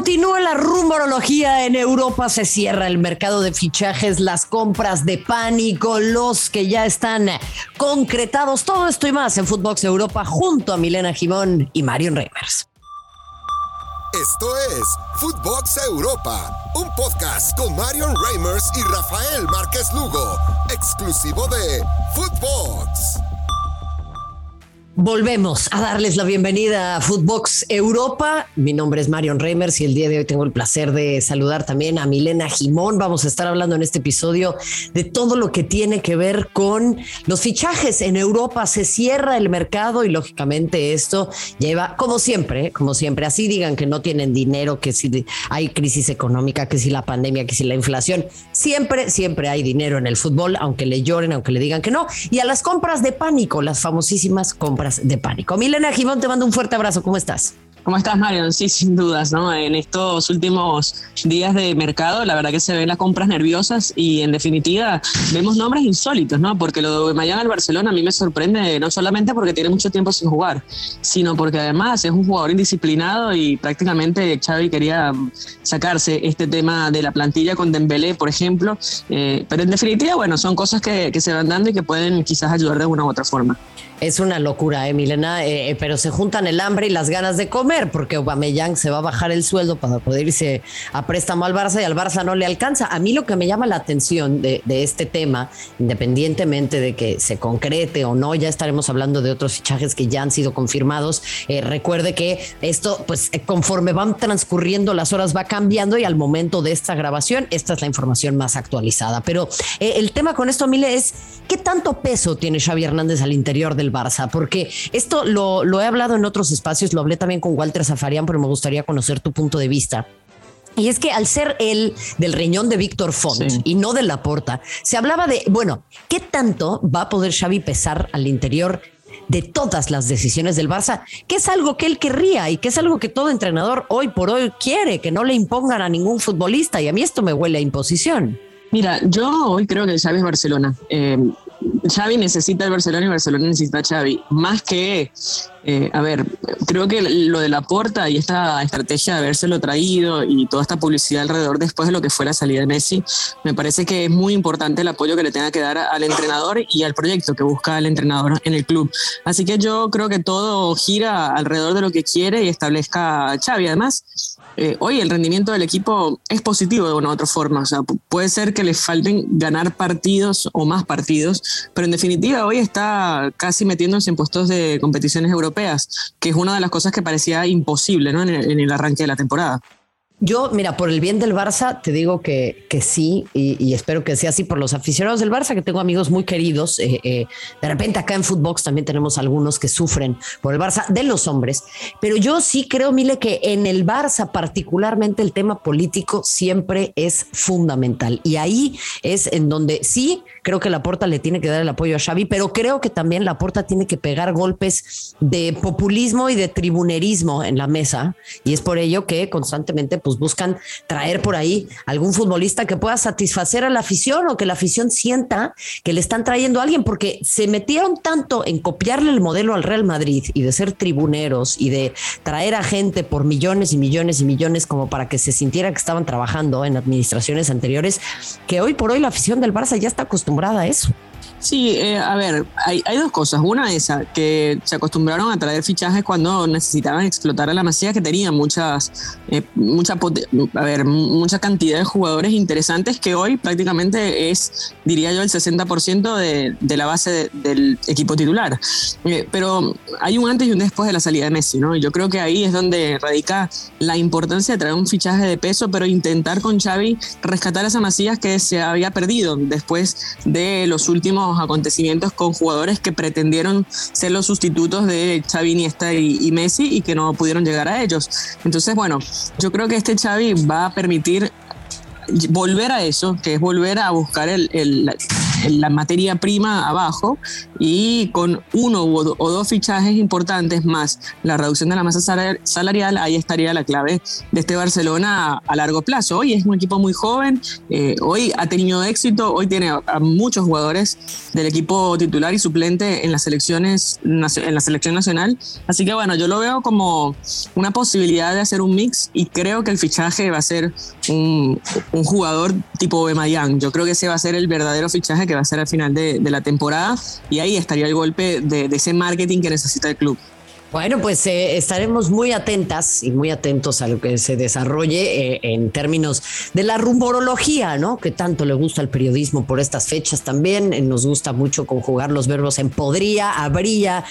Continúa la rumorología en Europa, se cierra el mercado de fichajes, las compras de pánico, los que ya están concretados, todo esto y más en Footbox Europa junto a Milena Jimón y Marion Reimers. Esto es Footbox Europa, un podcast con Marion Reimers y Rafael Márquez Lugo, exclusivo de Footbox. Volvemos a darles la bienvenida a Footbox Europa. Mi nombre es Marion Reimers y el día de hoy tengo el placer de saludar también a Milena Jimón. Vamos a estar hablando en este episodio de todo lo que tiene que ver con los fichajes en Europa. Se cierra el mercado y lógicamente esto lleva, como siempre, como siempre, así digan que no tienen dinero, que si hay crisis económica, que si la pandemia, que si la inflación, siempre, siempre hay dinero en el fútbol, aunque le lloren, aunque le digan que no. Y a las compras de pánico, las famosísimas compras de pánico. Milena Gimón, te mando un fuerte abrazo. ¿Cómo estás? ¿Cómo estás, Marion? Sí, sin dudas, ¿no? En estos últimos días de mercado, la verdad que se ven las compras nerviosas y, en definitiva, vemos nombres insólitos, ¿no? Porque lo de Miami al Barcelona a mí me sorprende no solamente porque tiene mucho tiempo sin jugar, sino porque además es un jugador indisciplinado y prácticamente Xavi quería sacarse este tema de la plantilla con Dembélé, por ejemplo. Eh, pero, en definitiva, bueno, son cosas que, que se van dando y que pueden quizás ayudar de una u otra forma. Es una locura, ¿eh, Milena? Eh, eh, pero se juntan el hambre y las ganas de comer, porque Aubameyang se va a bajar el sueldo para poder irse a préstamo al Barça y al Barça no le alcanza. A mí lo que me llama la atención de, este tema, independientemente de que se concrete o no, ya estaremos hablando de otros fichajes que ya han sido confirmados. Eh, recuerde que esto, pues conforme van transcurriendo las horas, va cambiando y al momento de esta grabación, esta es la información más actualizada. Pero el tema con esto, Mile, es qué tanto peso tiene Xavi Hernández al interior del Barça, porque esto lo, he hablado en otros espacios, lo hablé también con Walter Zafarian, pero me gustaría conocer tu punto de vista. Y es que al ser él del riñón de Víctor Font y no de Laporta, se hablaba de, bueno, ¿qué tanto va a poder Xavi pesar al interior de todas las decisiones del Barça, que es algo que él querría y que es algo que todo entrenador hoy por hoy quiere, que no le impongan a ningún futbolista. Y a mí esto me huele a imposición. Mira, yo hoy creo que Xavi es Barcelona. Eh, Xavi necesita el Barcelona y Barcelona necesita a Xavi. Más que, eh, a ver, creo que lo de la porta y esta estrategia de habérselo traído y toda esta publicidad alrededor después de lo que fue la salida de Messi, me parece que es muy importante el apoyo que le tenga que dar al entrenador y al proyecto que busca el entrenador en el club. Así que yo creo que todo gira alrededor de lo que quiere y establezca Xavi. Además, eh, hoy el rendimiento del equipo es positivo de una u otra forma. O sea, puede ser que le falten ganar partidos o más partidos, pero en definitiva hoy está casi metiéndose en puestos de competiciones europeas, que es una de las cosas que parecía imposible ¿no? en el arranque de la temporada. Yo, mira, por el bien del Barça, te digo que, que sí, y, espero que sea así por los aficionados del Barça, que tengo amigos muy queridos. Eh, eh, de repente acá en Footbox también tenemos algunos que sufren por el Barça de los hombres, pero yo sí creo, Mile, que en el Barça particularmente el tema político siempre es fundamental. Y ahí es en donde sí creo que la Porta le tiene que dar el apoyo a Xavi, pero creo que también la Porta tiene que pegar golpes de populismo y de tribunerismo en la mesa. Y es por ello que constantemente... Pues, pues, buscan traer por ahí algún futbolista que pueda satisfacer a la afición o que la afición sienta que le están trayendo a alguien, porque se metieron tanto en copiarle el modelo al Real Madrid y de ser tribuneros y de traer a gente por millones y millones y millones como para que se sintiera que estaban trabajando en administraciones anteriores, que hoy por hoy la afición del Barça ya está acostumbrada a eso. Sí, eh, a ver, hay, hay, dos cosas. Una esa, que se acostumbraron a traer fichajes cuando necesitaban explotar a la masía, que tenía muchas, eh, mucha, a ver, mucha cantidad de jugadores interesantes que hoy prácticamente es, diría yo, el 60% de, de, la base del equipo titular. Eh, pero hay un antes y un después de la salida de Messi, ¿no? Y yo creo que ahí es donde radica la importancia de traer un fichaje de peso, pero intentar con Xavi rescatar a esa masía que se había perdido después de los últimos acontecimientos con jugadores que pretendieron ser los sustitutos de Xavi, Iniesta y, Messi y que no pudieron llegar a ellos. Entonces, bueno, yo creo que este Xavi va a permitir volver a eso, que es volver a buscar el, la materia prima abajo y con uno o dos fichajes importantes más la reducción de la masa salarial, ahí estaría la clave de este Barcelona a, largo plazo. Hoy es un equipo muy joven, eh, hoy ha tenido éxito, hoy tiene a, muchos jugadores del equipo titular y suplente en las selecciones en la selección nacional, así que bueno, yo lo veo como una posibilidad de hacer un mix y creo que el fichaje va a ser un, jugador tipo Bemayán. Yo creo que ese va a ser el verdadero fichaje que va a ser al final de, la temporada y ahí estaría el golpe de ese marketing que necesita el club. Bueno, pues eh, estaremos muy atentas y muy atentos a lo que se desarrolle eh, en términos de la rumorología, ¿no? Que tanto le gusta al periodismo por estas fechas también. Eh, nos gusta mucho conjugar los verbos en podría, habría,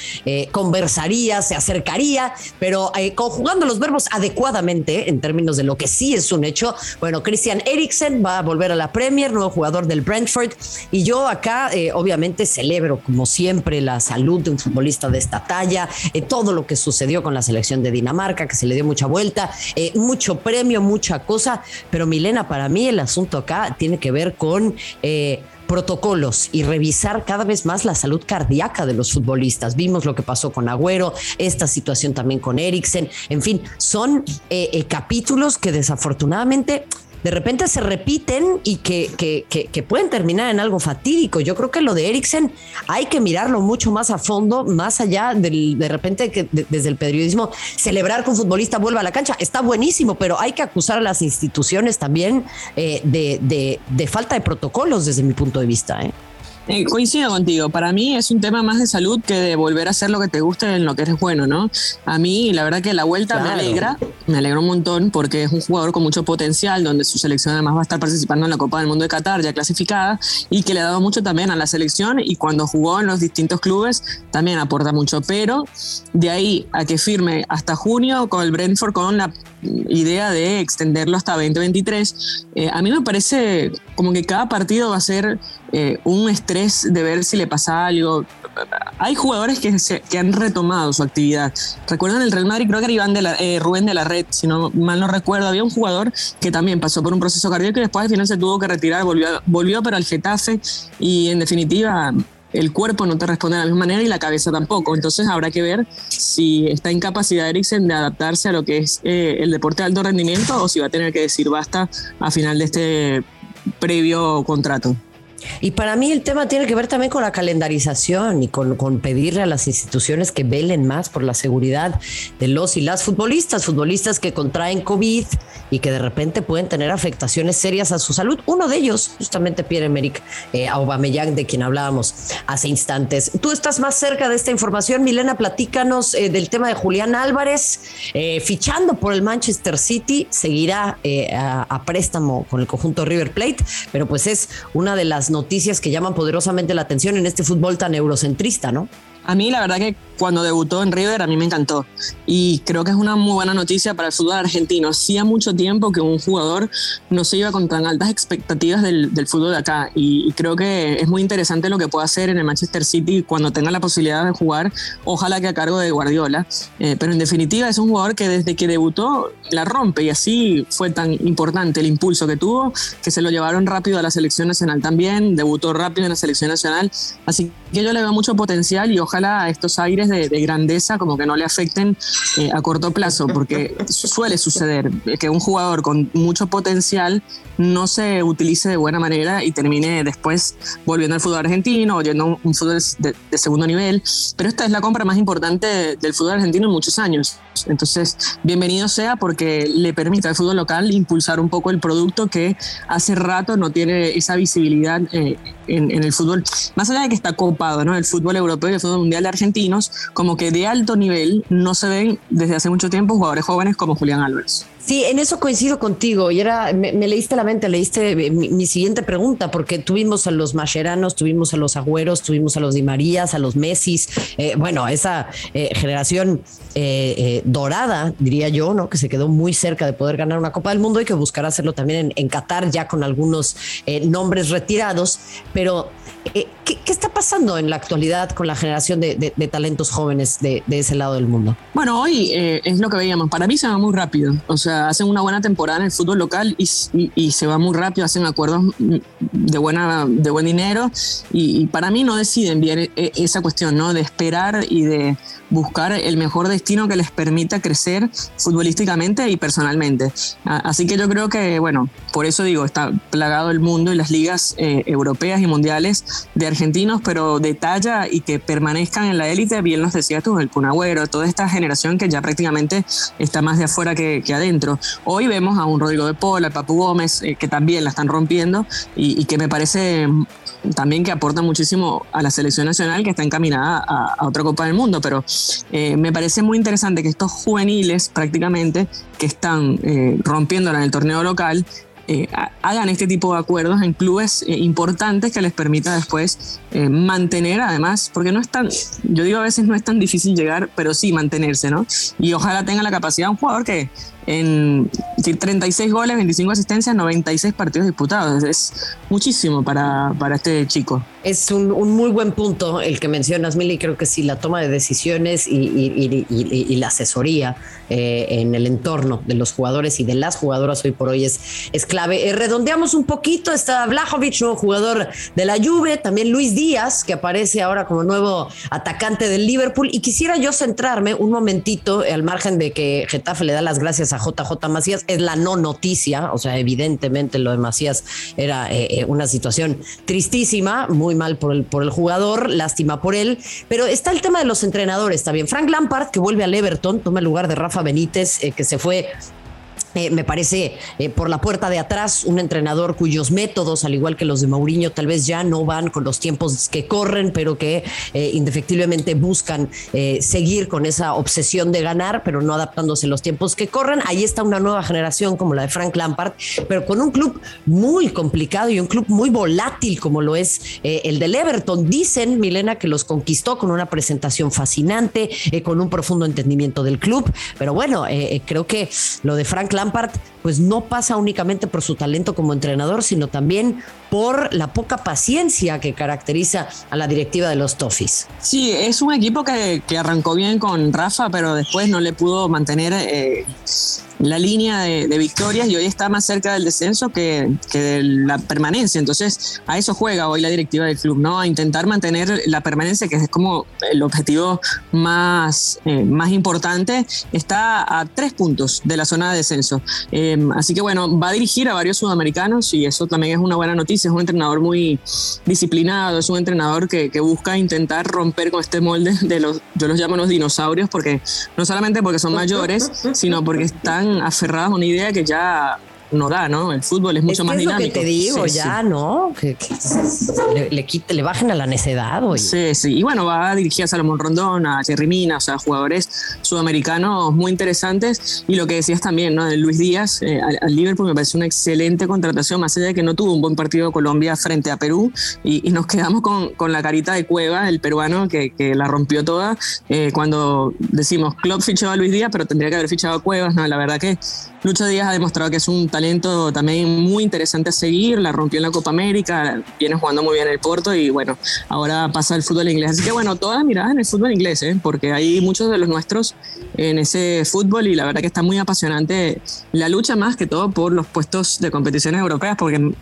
conversaría, se acercaría, pero conjugando los verbos adecuadamente en términos de lo que sí es un hecho. Bueno, Christian Eriksen va a volver a la Premier, nuevo jugador del Brentford, y yo acá obviamente celebro como siempre la salud de un futbolista de esta talla, todo lo que sucedió con la selección de Dinamarca, que se le dio mucha vuelta, eh, mucho premio, mucha cosa, pero Milena, para mí el asunto acá tiene que ver con... Eh, protocolos y revisar cada vez más la salud cardíaca de los futbolistas. Vimos lo que pasó con Agüero, esta situación también con Eriksen. En fin, son eh, capítulos que desafortunadamente de repente se repiten y que, que, pueden terminar en algo fatídico. Yo creo que lo de Eriksen hay que mirarlo mucho más a fondo, más allá del, de repente que desde el periodismo celebrar que un futbolista vuelva a la cancha. Está buenísimo, pero hay que acusar a las instituciones también eh, de, de, falta de protocolos desde mi punto de vista. ¿eh? Eh, coincido contigo, para mí es un tema más de salud que de volver a hacer lo que te guste en lo que eres bueno, ¿no? A mí, la verdad que la vuelta me alegra, me alegra un montón porque es un jugador con mucho potencial, donde su selección además va a estar participando en la Copa del Mundo de Qatar, ya clasificada, y que le ha dado mucho también a la selección y cuando jugó en los distintos clubes también aporta mucho, pero de ahí a que firme hasta junio con el Brentford con la idea de extenderlo hasta 2023, eh, a mí me parece como que cada partido va a ser eh, un estrés de ver si le pasa algo. Hay jugadores que, que han retomado su actividad. Recuerdan el Real Madrid, creo que era Iván de la, eh, Rubén de la Red, si no mal no recuerdo, había un jugador que también pasó por un proceso cardíaco y después al final se tuvo que retirar, volvió, volvió para el Getafe y en definitiva el cuerpo no te responde de la misma manera y la cabeza tampoco. Entonces habrá que ver si está en capacidad Eriksen de adaptarse a lo que es eh, el deporte de alto rendimiento o si va a tener que decir basta a final de este previo contrato. Y para mí el tema tiene que ver también con la calendarización y con, pedirle a las instituciones que velen más por la seguridad de los y las futbolistas, futbolistas que contraen COVID y que de repente pueden tener afectaciones serias a su salud. Uno de ellos, justamente Pierre-Emerick eh, Aubameyang, de quien hablábamos hace instantes. Tú estás más cerca de esta información, Milena, platícanos eh, del tema de Julián Álvarez, eh, fichando por el Manchester City, seguirá eh, a préstamo con el conjunto River Plate, pero pues es una de las noticias que llaman poderosamente la atención en este fútbol tan eurocentrista, ¿no? A mí la verdad que cuando debutó en River a mí me encantó. Y creo que es una muy buena noticia para el fútbol argentino. Hacía mucho tiempo que un jugador no se iba con tan altas expectativas del, fútbol de acá. Y, creo que es muy interesante lo que puede hacer en el Manchester City cuando tenga la posibilidad de jugar, ojalá que a cargo de Guardiola. Eh, pero en definitiva es un jugador que desde que debutó la rompe. Y así fue tan importante el impulso que tuvo que se lo llevaron rápido a la selección nacional también, debutó rápido en la selección nacional, así que yo le veo mucho potencial y ojalá estos aires de, grandeza como que no le afecten eh, a corto plazo, porque suele suceder que un jugador con mucho potencial no se utilice de buena manera y termine después volviendo al fútbol argentino o yendo a un fútbol de, segundo nivel. Pero esta es la compra más importante del fútbol argentino en muchos años. Entonces, bienvenido sea porque le permite al fútbol local impulsar un poco el producto que hace rato no tiene esa visibilidad eh, en, el fútbol. Más allá de que está copado, ¿no? El fútbol europeo y el fútbol mundial de argentinos, como que de alto nivel no se ven desde hace mucho tiempo jugadores jóvenes como Julián Álvarez. Sí, en eso coincido contigo. Y era, me, leíste la mente, leíste mi, siguiente pregunta, porque tuvimos a los Macheranos, tuvimos a los Agüeros, tuvimos a los Di Marías, a los Messis, eh, bueno, esa eh, generación eh, dorada, diría yo, ¿no? Que se quedó muy cerca de poder ganar una Copa del Mundo y que buscará hacerlo también en, Qatar, ya con algunos nombres retirados. Pero, ¿qué, está pasando en la actualidad con la generación de, talentos jóvenes de, de, ese lado del mundo? Bueno, hoy es lo que veíamos. Para mí se va muy rápido. O sea, hacen una buena temporada en el fútbol local y, se va muy rápido, hacen acuerdos de, buena, de buen dinero y, para mí no deciden bien e, e, esa cuestión, ¿no? De esperar y de buscar el mejor destino que les permita crecer futbolísticamente y personalmente. Así que yo creo que, bueno, por eso digo, está plagado el mundo y las ligas eh, europeas y mundiales de argentinos, pero de talla y que permanezcan en la élite, bien los decías tú, el Cunagüero, toda esta generación que ya prácticamente está más de afuera que, adentro. Hoy vemos a un Rodrigo de Pola, al Papu Gómez, eh, que también la están rompiendo y, que me parece también que aporta muchísimo a la selección nacional que está encaminada a, otra Copa del Mundo, pero eh, me parece muy interesante que estos juveniles prácticamente que están eh, rompiéndola en el torneo local eh, hagan este tipo de acuerdos en clubes importantes que les permita después mantener, además, porque no es tan, yo digo a veces no es tan difícil llegar, pero sí mantenerse, ¿no? Y ojalá tenga la capacidad un jugador que en 36 goles, 25 asistencias, 96 partidos disputados. Es muchísimo para, para este chico. Es un, muy buen punto el que mencionas, Mili. Creo que sí, la toma de decisiones y, la asesoría eh, en el entorno de los jugadores y de las jugadoras hoy por hoy es, es clave. Eh, redondeamos un poquito. Está Vlahovic, nuevo jugador de la Juve. También Luis Díaz, que aparece ahora como nuevo atacante del Liverpool. Y quisiera yo centrarme un momentito, al margen de que Getafe le da las gracias a JJ Macías, es la no noticia, o sea, evidentemente lo de Macías era eh, eh, una situación tristísima, muy mal por el, por el jugador, lástima por él, pero está el tema de los entrenadores también. Frank Lampard, que vuelve al Everton, toma el lugar de Rafa Benítez, eh, que se fue eh, me parece eh, por la puerta de atrás un entrenador cuyos métodos, al igual que los de Mourinho, tal vez ya no van con los tiempos que corren, pero que eh, indefectiblemente buscan seguir con esa obsesión de ganar, pero no adaptándose a los tiempos que corren. Ahí está una nueva generación como la de Frank Lampard, pero con un club muy complicado y un club muy volátil como lo es el del Everton. Dicen, Milena, que los conquistó con una presentación fascinante, con un profundo entendimiento del club, pero bueno, creo que lo de Frank Lampard pues no pasa únicamente por su talento como entrenador, sino también por la poca paciencia que caracteriza a la directiva de los Toffees. Sí, es un equipo que, arrancó bien con Rafa, pero después no le pudo mantener eh, la línea de, victorias y hoy está más cerca del descenso que, de la permanencia. Entonces, a eso juega hoy la directiva del club, ¿no? A intentar mantener la permanencia, que es como el objetivo más, eh, más importante. Está a tres puntos de la zona de descenso. Em, así que, bueno, va a dirigir a varios sudamericanos y eso también es una buena noticia. Es un entrenador muy disciplinado, es un entrenador que, que busca intentar romper con este molde de los, yo los llamo los dinosaurios, porque no solamente porque son mayores, sino porque están aferradas a una idea que ya no da, ¿no? El fútbol es mucho más dinámico. Lo que te digo, ya, ¿no? Que, le, le, le, bajen a la necedad. hoy. Sí, sí. Y bueno, va a dirigir a Salomón Rondón, a Jerry Mina, o sea, jugadores sudamericanos muy interesantes. Y lo que decías también, ¿no? De Luis Díaz eh, al, Liverpool me parece una excelente contratación, más allá de que no tuvo un buen partido Colombia frente a Perú. Y, nos quedamos con, con, la carita de Cueva, el peruano, que, que la rompió toda. Eh, cuando decimos, Club fichó a Luis Díaz, pero tendría que haber fichado a Cuevas, ¿no? La verdad que Lucho Díaz ha demostrado que es un talento también muy interesante a seguir, la rompió en la Copa América, viene jugando muy bien en el Porto y bueno, ahora pasa el fútbol inglés. Así que bueno, toda la mirada en el fútbol inglés, ¿eh? porque hay muchos de los nuestros en ese fútbol y la verdad que está muy apasionante la lucha más que todo por los puestos de competiciones europeas, porque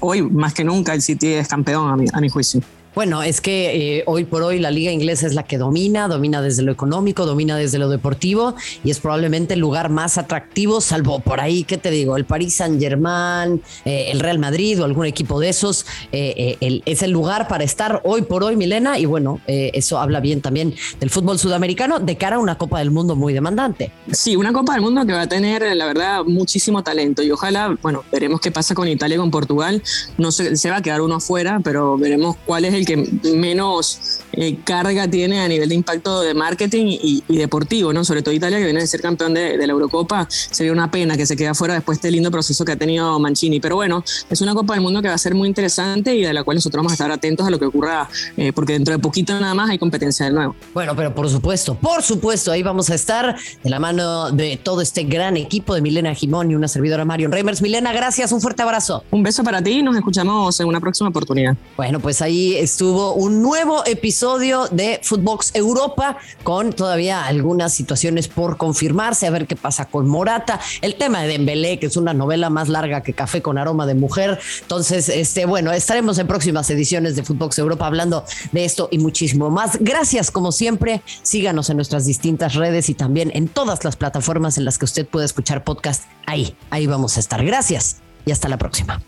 hoy más que nunca el City es campeón a mi juicio. Bueno, es que eh, hoy por hoy la liga inglesa es la que domina, domina desde lo económico, domina desde lo deportivo y es probablemente el lugar más atractivo, salvo por ahí, ¿qué te digo? El Paris Saint Germain, eh, el Real Madrid o algún equipo de esos, eh, es el lugar para estar hoy por hoy, Milena, y bueno, eso habla bien también del fútbol sudamericano de cara a una Copa del Mundo muy demandante. Sí, una Copa del Mundo que va a tener, la verdad, muchísimo talento y ojalá, bueno, veremos qué pasa con Italia y con Portugal, no se, se va a quedar uno afuera, pero veremos cuál es el que menos eh, carga tiene a nivel de impacto de marketing y, deportivo, ¿no? Sobre todo Italia, que viene de ser campeón de, la Eurocopa, sería una pena que se quede fuera después de este lindo proceso que ha tenido Mancini. Pero bueno, es una Copa del Mundo que va a ser muy interesante y de la cual nosotros vamos a estar atentos a lo que ocurra, eh, porque dentro de poquito nada más hay competencia de nuevo. Bueno, pero por supuesto, por supuesto, ahí vamos a estar de la mano de todo este gran equipo de Milena Jimón y una servidora Marion Reimers. Milena, gracias, un fuerte abrazo. Un beso para ti y nos escuchamos en una próxima oportunidad. Bueno, pues ahí estuvo un nuevo episodio de Footbox Europa con todavía algunas situaciones por confirmarse, a ver qué pasa con Morata, el tema de Dembélé, que es una novela más larga que Café con aroma de mujer. Entonces, este, bueno, estaremos en próximas ediciones de Footbox Europa hablando de esto y muchísimo más. Gracias, como siempre. Síganos en nuestras distintas redes y también en todas las plataformas en las que usted puede escuchar podcast. Ahí, ahí vamos a estar. Gracias y hasta la próxima.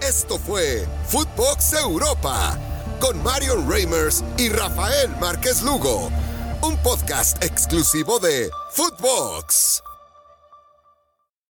Esto fue Footbox Europa con Marion Reimers y Rafael Márquez Lugo, un podcast exclusivo de Footbox.